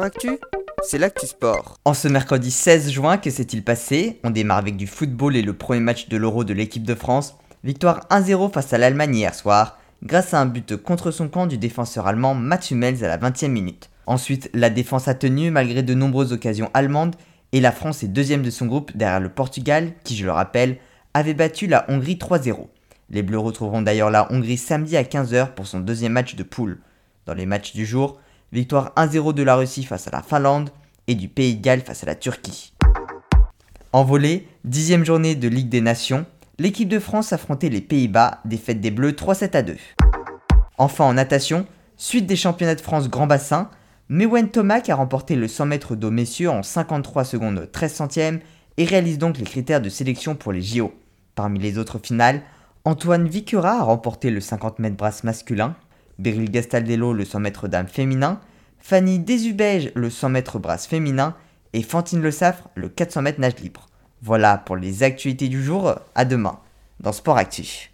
Actu, c'est l'actu sport. En ce mercredi 16 juin, que s'est-il passé? On démarre avec du football et le premier match de l'Euro de l'équipe de France. Victoire 1-0 face à l'Allemagne hier soir, grâce à un but contre son camp du défenseur allemand Mats Hummels à la 20e minute. Ensuite, la défense a tenu malgré de nombreuses occasions allemandes et la France est deuxième de son groupe derrière le Portugal qui, je le rappelle, avait battu la Hongrie 3-0. Les Bleus retrouveront d'ailleurs la Hongrie samedi à 15h pour son deuxième match de poule. Dans les matchs du jour, victoire 1-0 de la Russie face à la Finlande et du Pays de Galles face à la Turquie. En volée, dixième journée de Ligue des Nations, l'équipe de France affrontait les Pays-Bas, défaite des Bleus 3-7 à 2. Enfin en natation, suite des championnats de France Grand Bassin, Mewen Tomac a remporté le 100 mètres d'eau messieurs en 53 secondes 13 centièmes et réalise donc les critères de sélection pour les JO. Parmi les autres finales, Antoine Vicura a remporté le 50 mètres brasse masculin, Beryl Gastaldello le 100 mètres dames féminin, Fanny Desubège le 100 mètres brasse féminin et Fantine Le Saffre le 400 mètres nage libre. Voilà pour les actualités du jour, à demain dans Sport Actif.